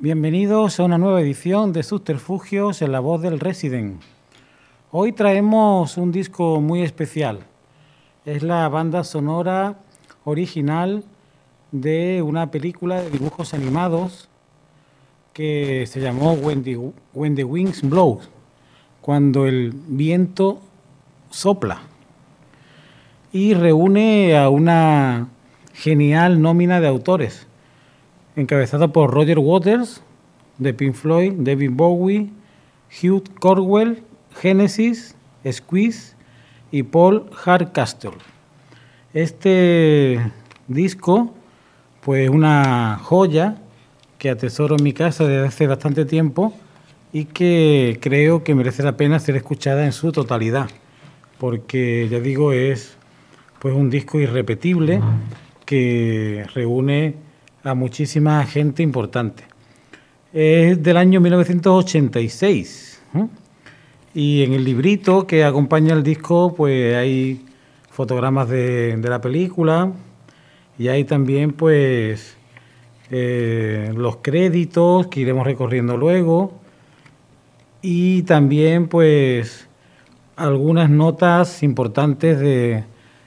Bienvenidos a una nueva edición de Subterfugios en la voz del Resident. Hoy traemos un disco muy especial. Es la banda sonora original de una película de dibujos animados que se llamó When the, Wings Blow, cuando el viento sopla. Y reúne a una genial nómina de autores, encabezada por Roger Waters, de Pink Floyd, David Bowie, Hugh Corwell, Genesis, Squeeze y Paul Hardcastle. Este disco, pues una joya que atesoro en mi casa desde hace bastante tiempo y que creo que merece la pena ser escuchada en su totalidad, porque ya digo es pues un disco irrepetible que reúne a muchísima gente importante. Es del año 1986 y en el librito que acompaña el disco pues hay fotogramas de, la película y hay también pues eh, los créditos que iremos recorriendo luego y también pues algunas notas importantes de,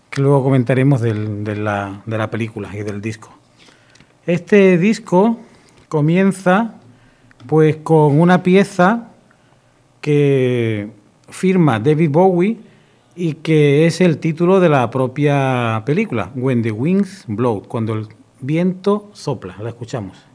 que luego comentaremos de, la, de la película y del disco. Este disco comienza pues con una pieza que firma David Bowie y que es el título de la propia película, When the Wings Blow, cuando el viento sopla. La escuchamos.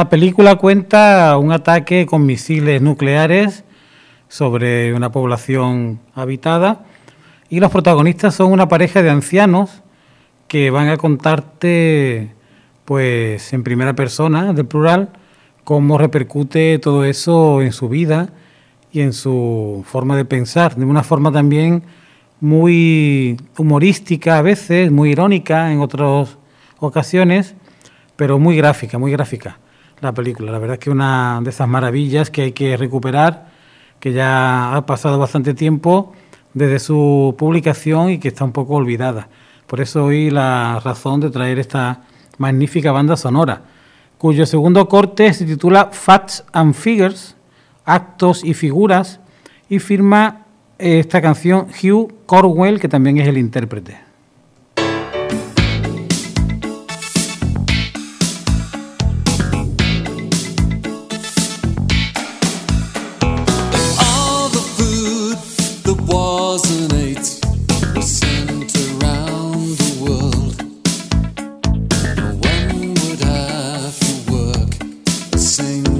La película cuenta un ataque con misiles nucleares sobre una población habitada y los protagonistas son una pareja de ancianos que van a contarte pues en primera persona, del plural, cómo repercute todo eso en su vida y en su forma de pensar, de una forma también muy humorística a veces, muy irónica en otras ocasiones, pero muy gráfica, muy gráfica la película. La verdad es que una de esas maravillas que hay que recuperar, que ya ha pasado bastante tiempo desde su publicación y que está un poco olvidada. Por eso hoy la razón de traer esta magnífica banda sonora, cuyo segundo corte se titula Facts and Figures, Actos y Figuras, y firma esta canción Hugh Corwell, que también es el intérprete. sing.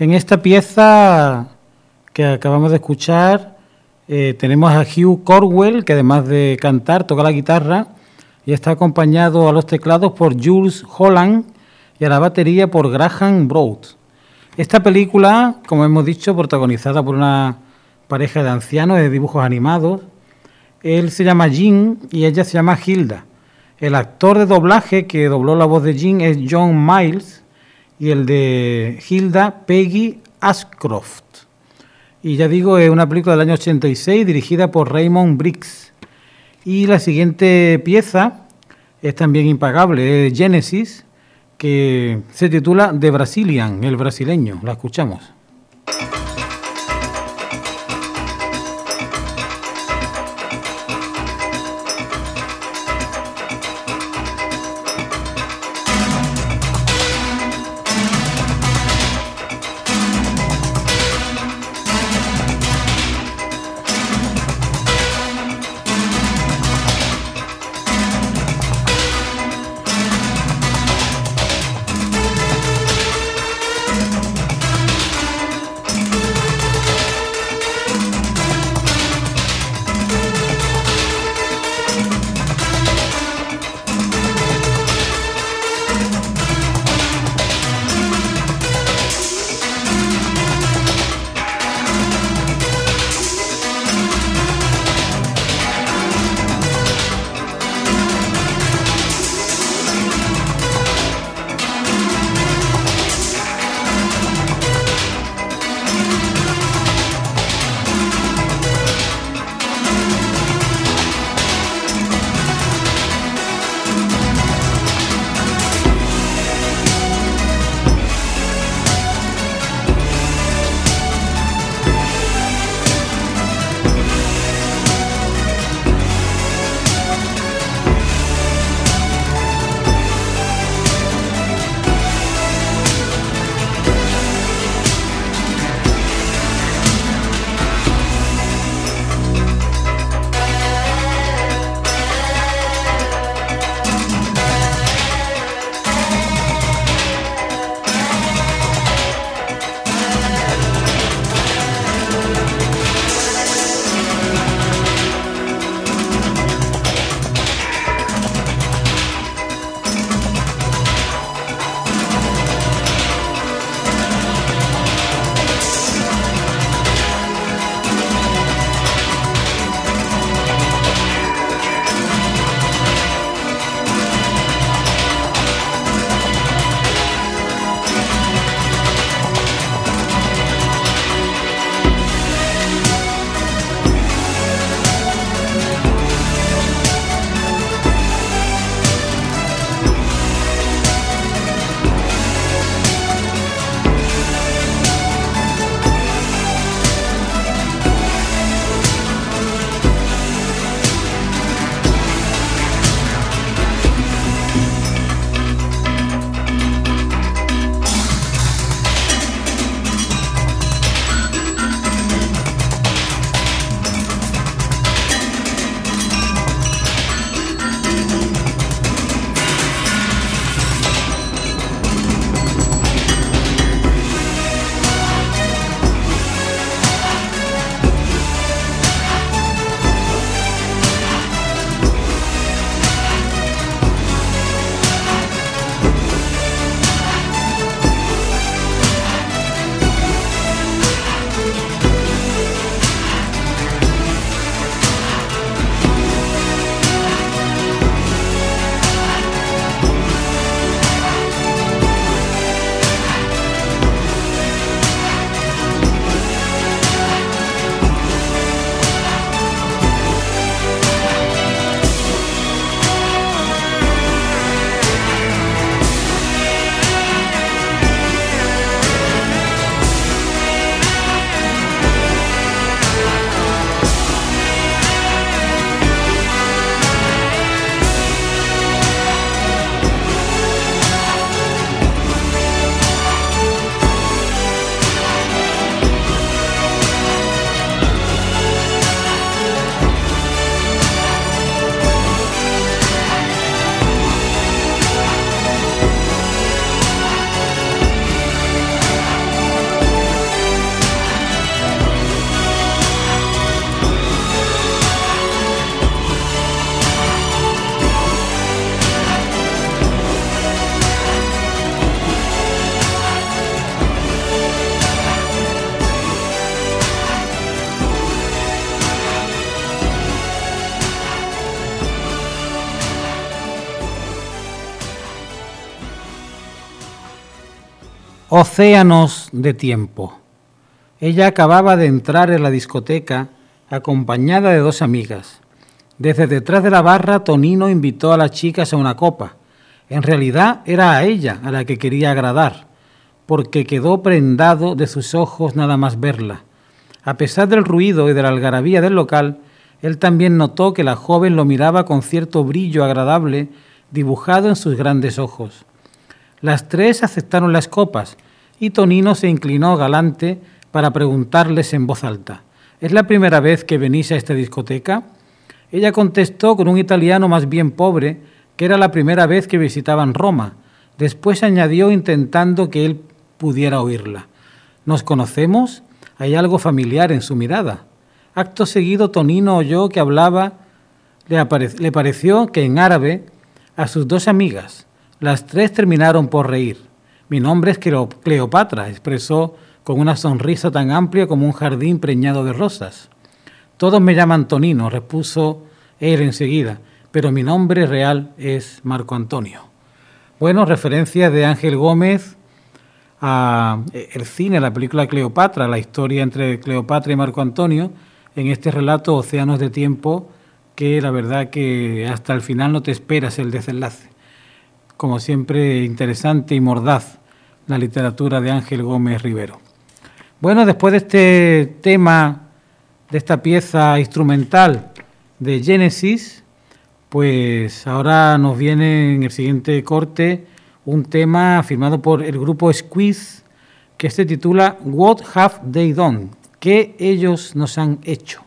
En esta pieza que acabamos de escuchar eh, tenemos a Hugh Corwell, que además de cantar toca la guitarra y está acompañado a los teclados por Jules Holland y a la batería por Graham Broad. Esta película, como hemos dicho, protagonizada por una pareja de ancianos de dibujos animados, él se llama Jean y ella se llama Hilda. El actor de doblaje que dobló la voz de Jean es John Miles y el de Hilda Peggy Ashcroft. Y ya digo, es una película del año 86 dirigida por Raymond Briggs. Y la siguiente pieza es también impagable, es Genesis, que se titula The Brazilian, el brasileño. La escuchamos. Océanos de tiempo. Ella acababa de entrar en la discoteca acompañada de dos amigas. Desde detrás de la barra, Tonino invitó a las chicas a una copa. En realidad era a ella a la que quería agradar, porque quedó prendado de sus ojos nada más verla. A pesar del ruido y de la algarabía del local, él también notó que la joven lo miraba con cierto brillo agradable dibujado en sus grandes ojos. Las tres aceptaron las copas y Tonino se inclinó galante para preguntarles en voz alta, ¿es la primera vez que venís a esta discoteca? Ella contestó con un italiano más bien pobre que era la primera vez que visitaban Roma. Después añadió intentando que él pudiera oírla. ¿Nos conocemos? Hay algo familiar en su mirada. Acto seguido Tonino oyó que hablaba, le, le pareció que en árabe, a sus dos amigas. Las tres terminaron por reír. Mi nombre es Cleopatra, expresó con una sonrisa tan amplia como un jardín preñado de rosas. Todos me llaman Tonino, repuso él enseguida, pero mi nombre real es Marco Antonio. Bueno, referencia de Ángel Gómez a eh, el cine, la película Cleopatra, la historia entre Cleopatra y Marco Antonio, en este relato Océanos de Tiempo, que la verdad que hasta el final no te esperas el desenlace como siempre interesante y mordaz, la literatura de Ángel Gómez Rivero. Bueno, después de este tema, de esta pieza instrumental de Génesis, pues ahora nos viene en el siguiente corte un tema firmado por el grupo Squeeze que se titula What Have They Done? ¿Qué ellos nos han hecho?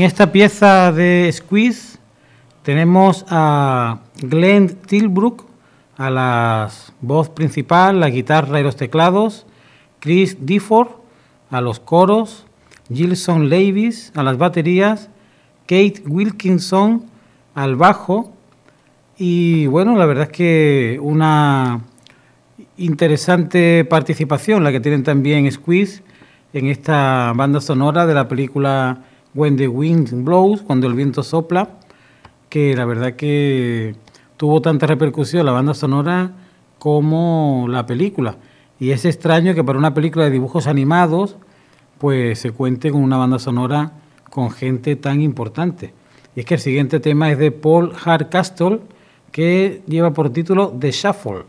En esta pieza de Squeeze tenemos a Glenn Tilbrook a la voz principal, la guitarra y los teclados, Chris Difford a los coros, Gilson Levis a las baterías, Kate Wilkinson al bajo y bueno, la verdad es que una interesante participación la que tienen también Squeeze en esta banda sonora de la película When the Wind Blows, cuando el viento sopla, que la verdad que tuvo tanta repercusión la banda sonora como la película. Y es extraño que para una película de dibujos animados, pues se cuente con una banda sonora con gente tan importante. Y es que el siguiente tema es de Paul Hardcastle, que lleva por título The Shuffle.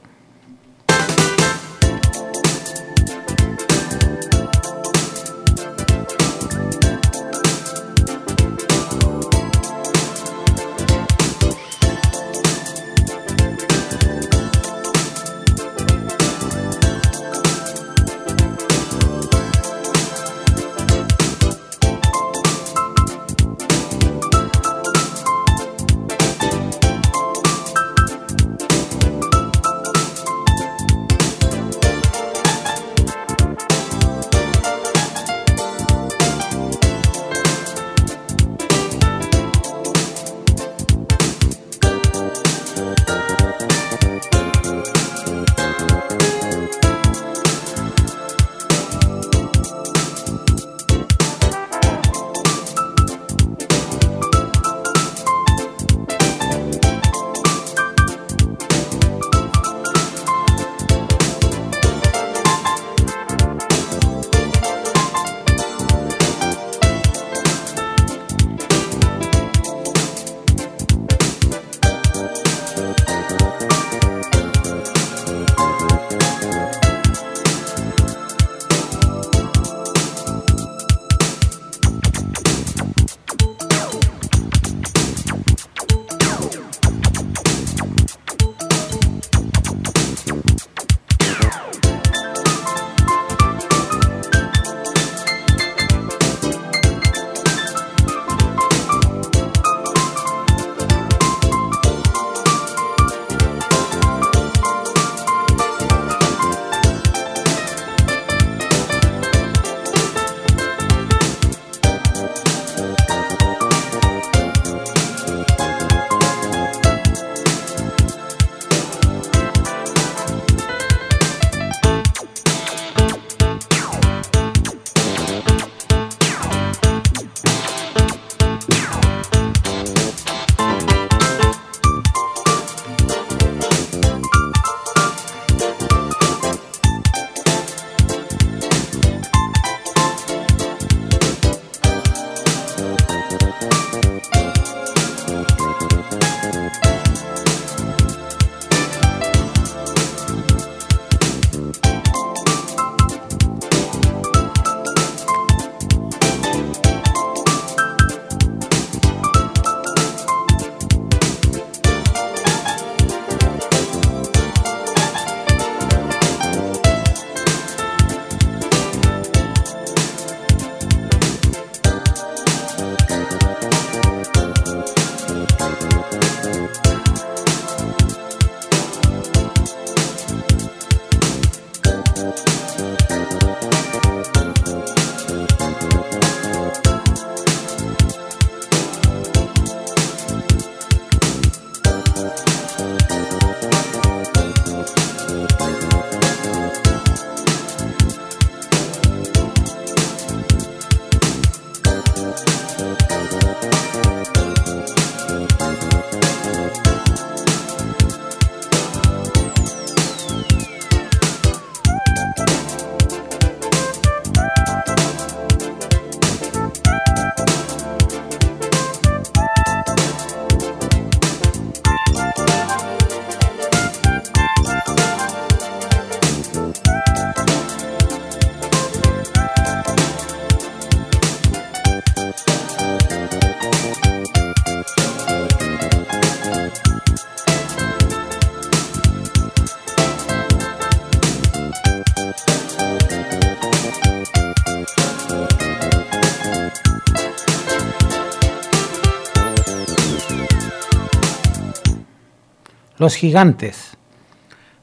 Los gigantes.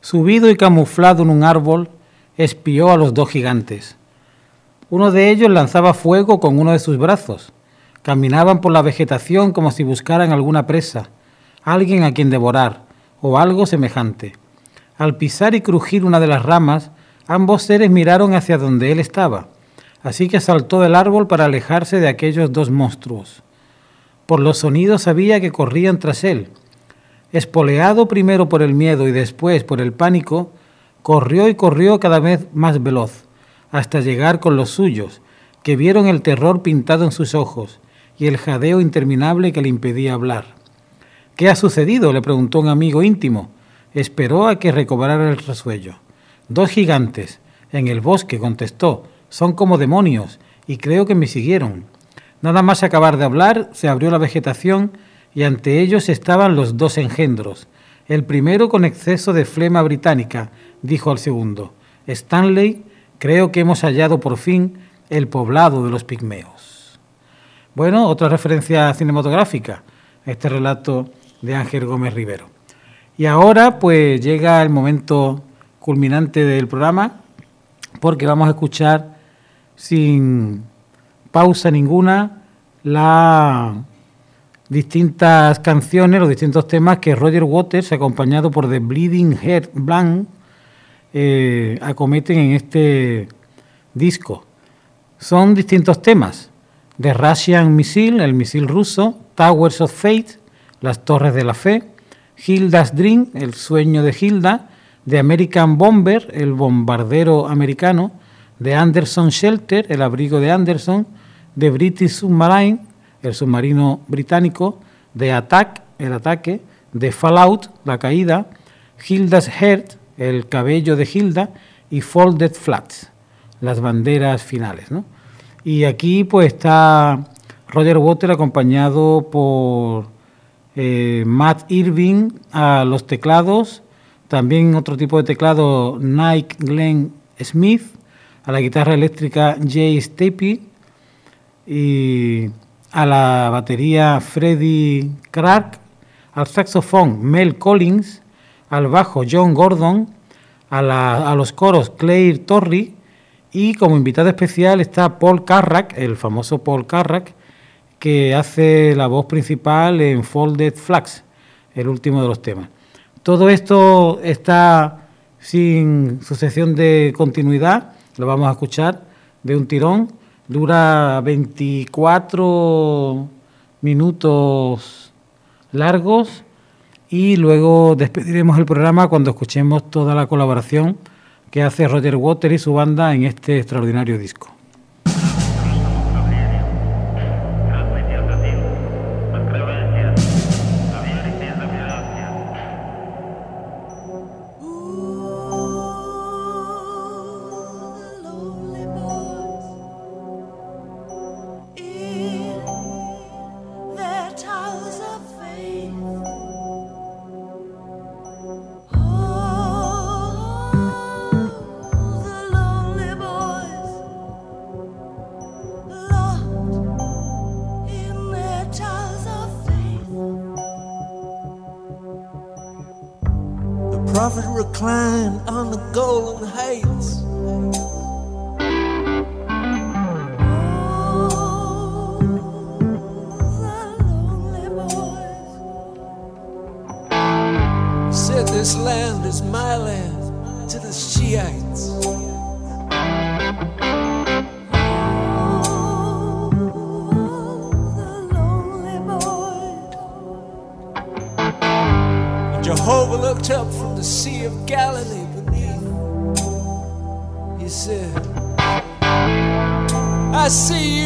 Subido y camuflado en un árbol, espió a los dos gigantes. Uno de ellos lanzaba fuego con uno de sus brazos. Caminaban por la vegetación como si buscaran alguna presa, alguien a quien devorar, o algo semejante. Al pisar y crujir una de las ramas, ambos seres miraron hacia donde él estaba, así que saltó del árbol para alejarse de aquellos dos monstruos. Por los sonidos sabía que corrían tras él, Espoleado primero por el miedo y después por el pánico, corrió y corrió cada vez más veloz, hasta llegar con los suyos, que vieron el terror pintado en sus ojos y el jadeo interminable que le impedía hablar. ¿Qué ha sucedido? le preguntó un amigo íntimo. Esperó a que recobrara el resuello. Dos gigantes, en el bosque, contestó, son como demonios, y creo que me siguieron. Nada más acabar de hablar, se abrió la vegetación y ante ellos estaban los dos engendros. El primero con exceso de flema británica, dijo al segundo, Stanley, creo que hemos hallado por fin el poblado de los pigmeos. Bueno, otra referencia cinematográfica, este relato de Ángel Gómez Rivero. Y ahora pues llega el momento culminante del programa, porque vamos a escuchar sin pausa ninguna la distintas canciones, los distintos temas que Roger Waters, acompañado por The Bleeding Heart Blanc, eh, acometen en este disco. Son distintos temas. The Russian Missile, el misil ruso, Towers of Fate, las torres de la fe, Hilda's Dream, el sueño de Hilda, The American Bomber, el bombardero americano, The Anderson Shelter, el abrigo de Anderson, The British Submarine, el submarino británico, de Attack, el ataque, de Fallout, la caída, Hilda's Heart, el cabello de Hilda, y Folded Flats, las banderas finales. ¿no? Y aquí pues está Roger Water acompañado por eh, Matt Irving a los teclados, también otro tipo de teclado Nike Glenn Smith, a la guitarra eléctrica Jay Stapey y a la batería Freddie Clark, al saxofón Mel Collins, al bajo John Gordon, a, los coros Claire Torrey y como invitado especial está Paul Carrack, el famoso Paul Carrack, que hace la voz principal en Folded Flags, el último de los temas. Todo esto está sin sucesión de continuidad, lo vamos a escuchar de un tirón Dura 24 minutos largos y luego despediremos el programa cuando escuchemos toda la colaboración que hace Roger Water y su banda en este extraordinario disco. assim.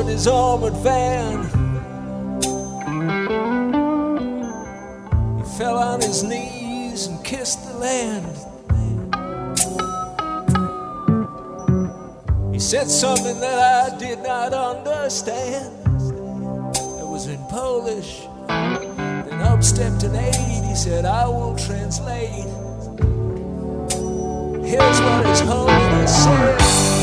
In his armored van. He fell on his knees and kissed the land. He said something that I did not understand. It was in Polish. Then up stepped an aide. He said, I will translate. Here's what his holiness said.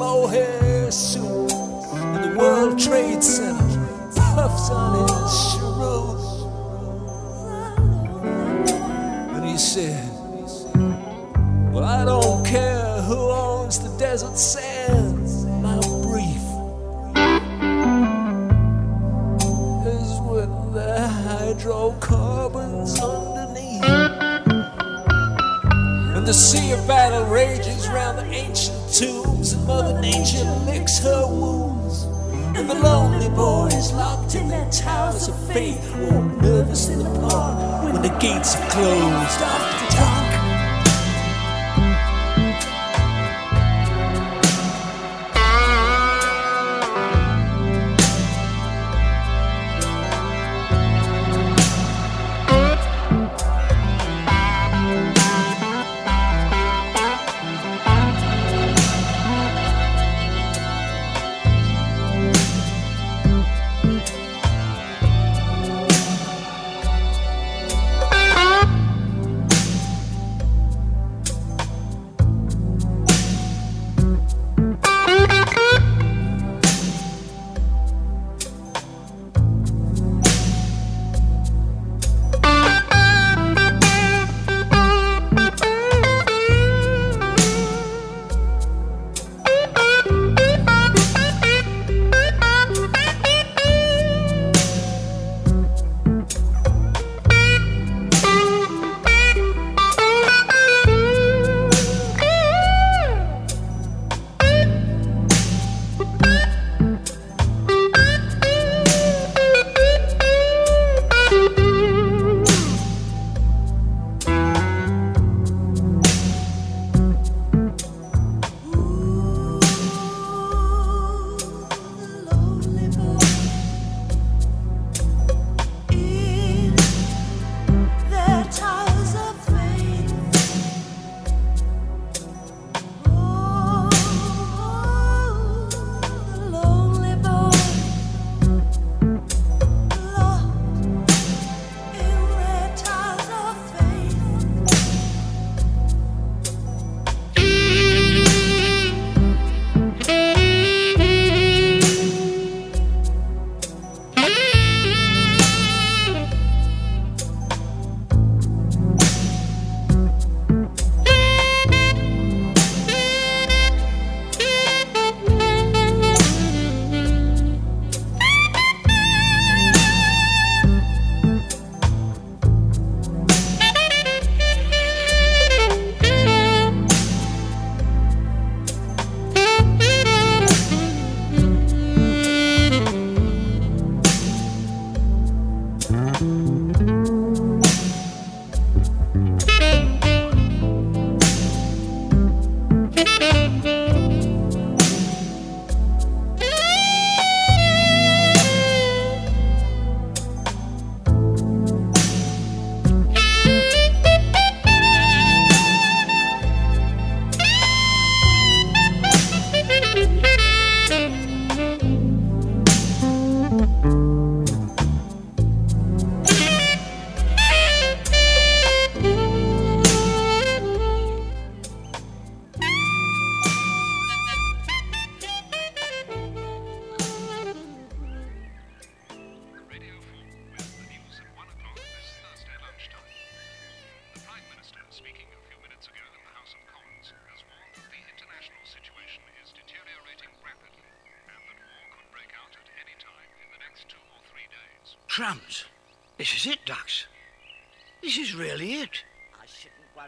morrer.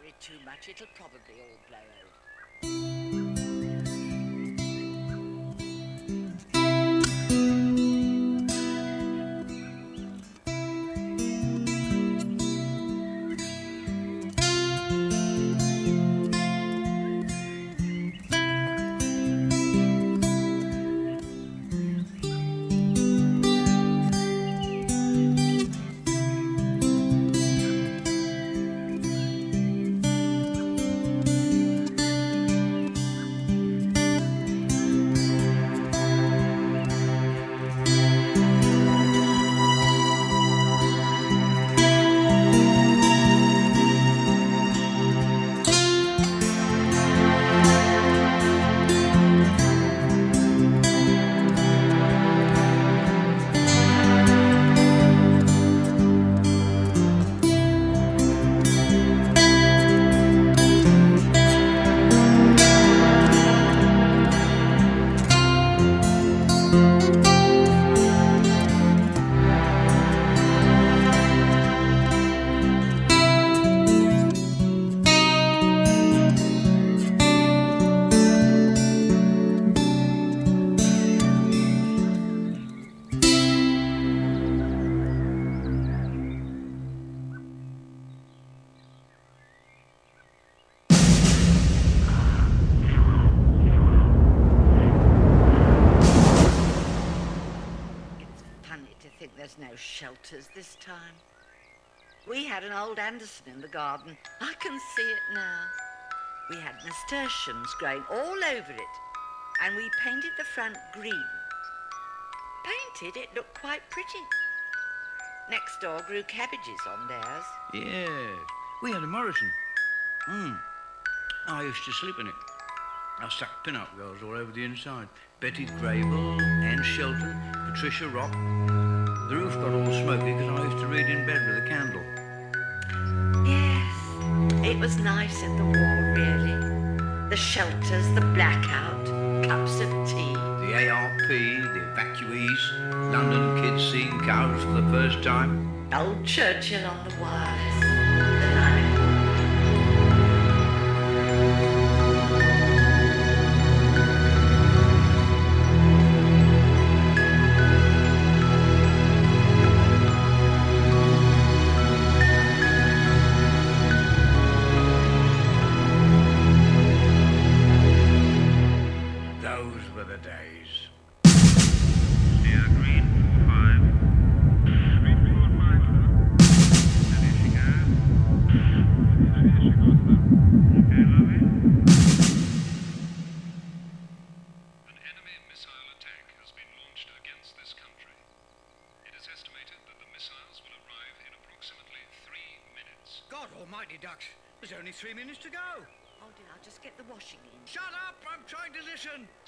Worry too much. It'll probably all blow over. Anderson in the garden. I can see it now. We had nasturtiums growing all over it, and we painted the front green. Painted, it looked quite pretty. Next door grew cabbages on theirs. Yeah, we had a Morrison. Hmm. I used to sleep in it. I stuck pin-up girls all over the inside. Betty Grable, Anne Shelton, Patricia Rock. The roof got all smoky because I used to read in bed with a candle. Yes, it was nice in the war, really. The shelters, the blackout, cups of tea. The ARP, the evacuees, London kids seeing cows for the first time. Old Churchill on the wireless. possession.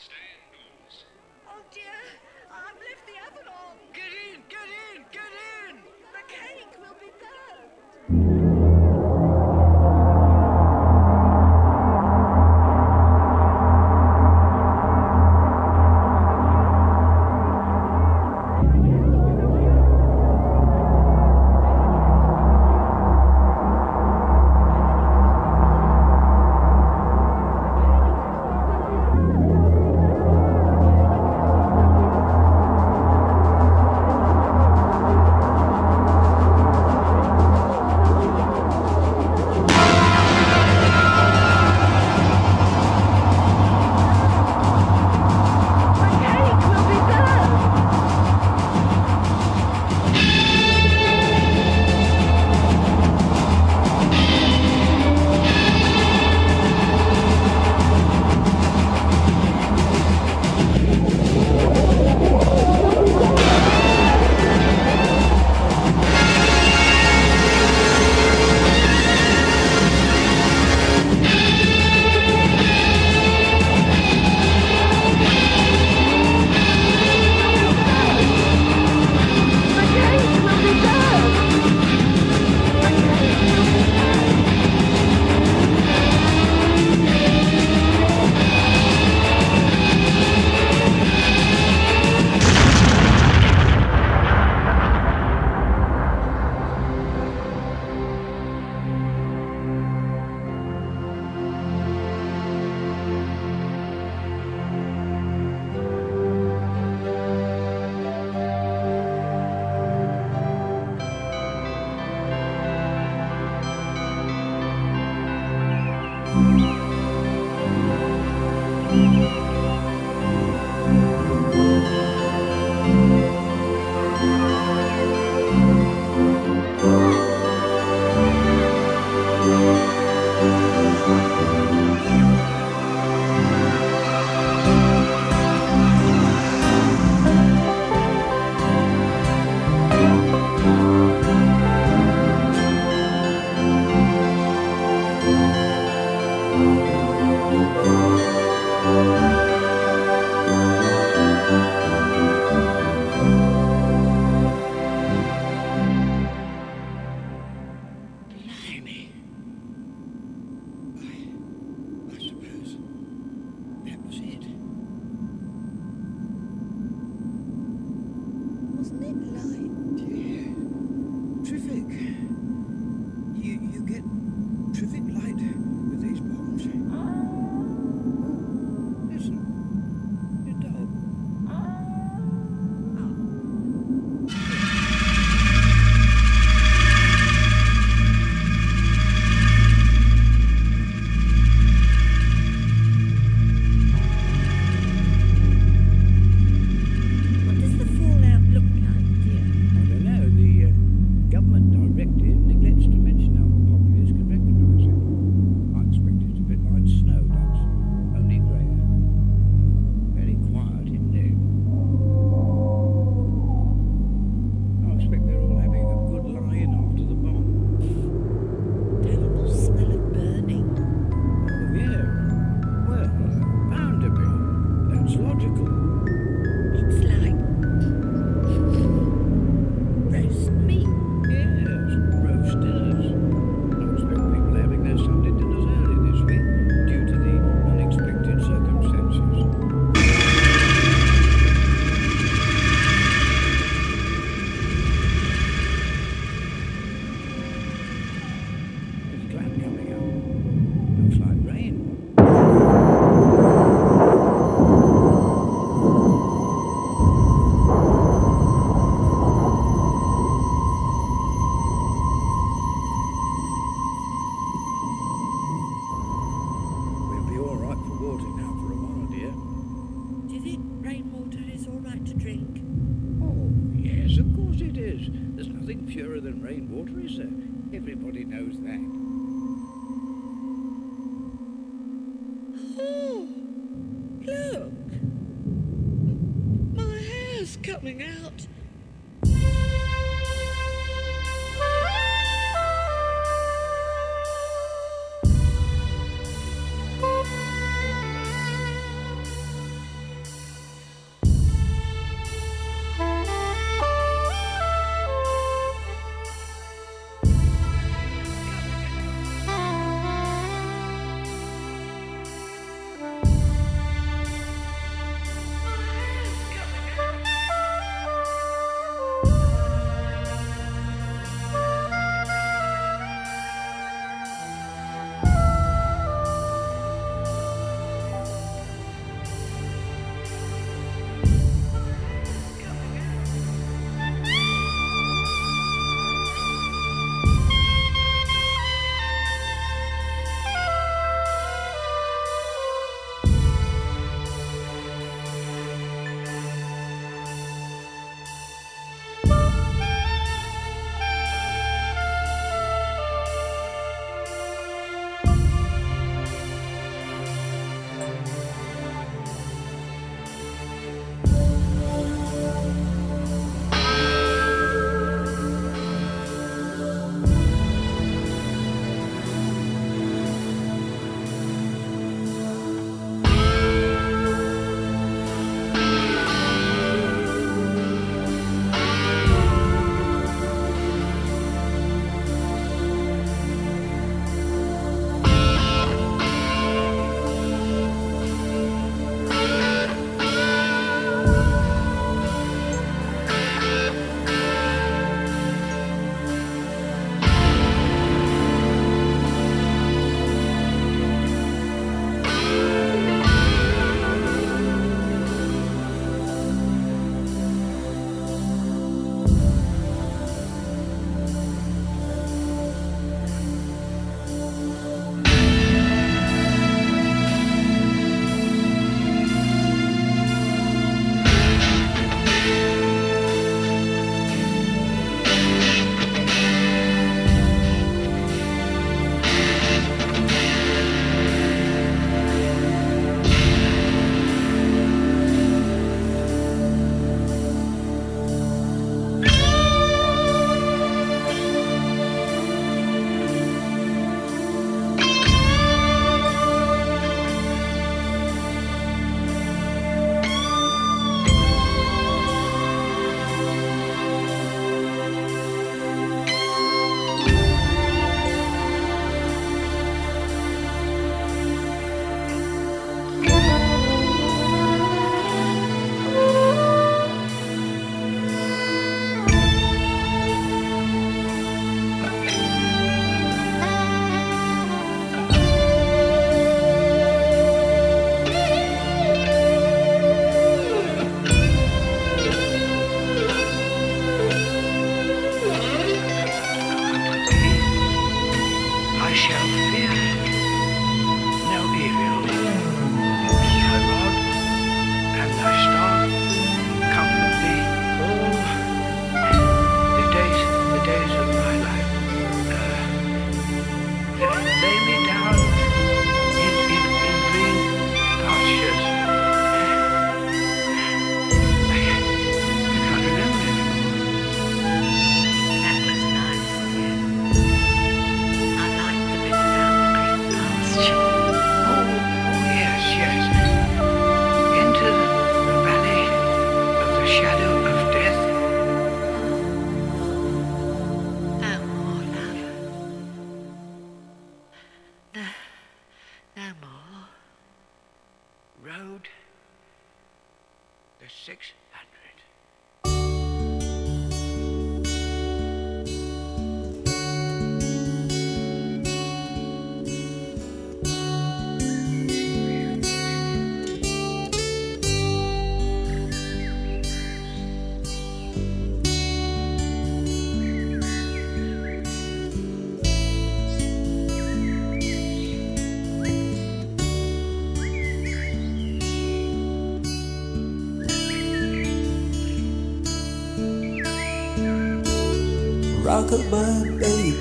Rockabye babe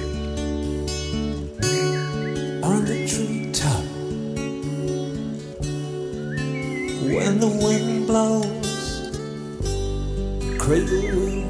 on the treetop. When the wind blows, cradle will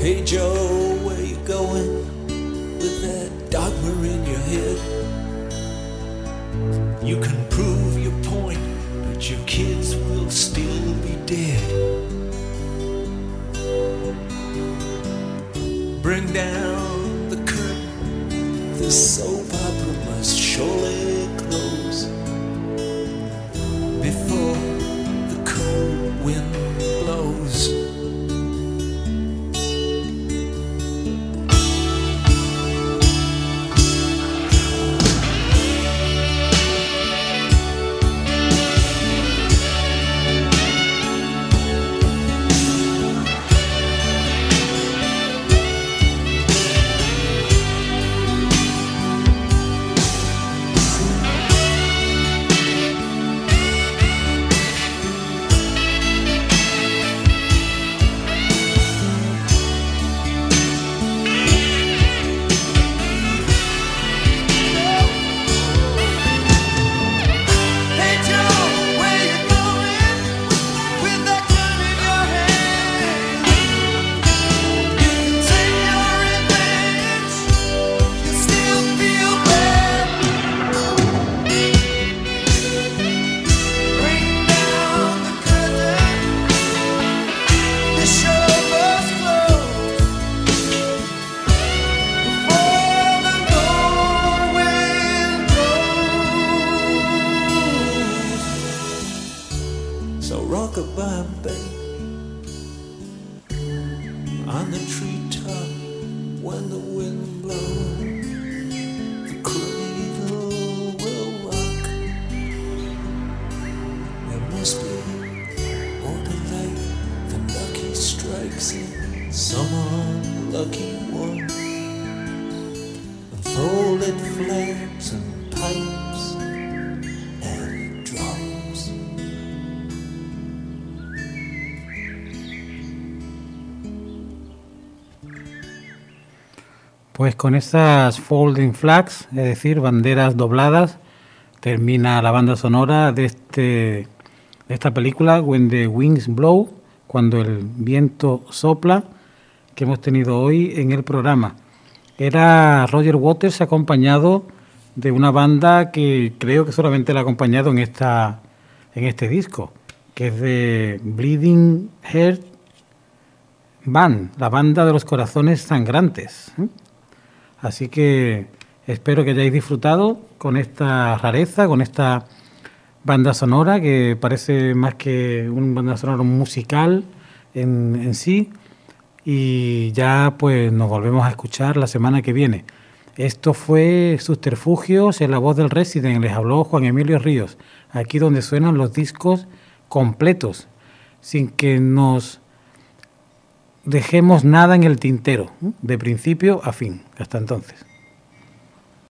Hey Joe, where you going with that dogma in your head? You can prove your point, but your kids will still be dead. Bring down the curtain, this soap Pues con esas folding flags, es decir, banderas dobladas, termina la banda sonora de, este, de esta película, When the Wings Blow, cuando el viento sopla, que hemos tenido hoy en el programa. Era Roger Waters acompañado de una banda que creo que solamente la ha acompañado en, esta, en este disco, que es de Bleeding Heart Van, la banda de los corazones sangrantes. Así que espero que hayáis disfrutado con esta rareza, con esta banda sonora que parece más que un banda sonora musical en, en sí. Y ya pues nos volvemos a escuchar la semana que viene. Esto fue Subterfugios en la voz del Resident. Les habló Juan Emilio Ríos. Aquí donde suenan los discos completos, sin que nos dejemos nada en el tintero, de principio a fin. Hasta entonces.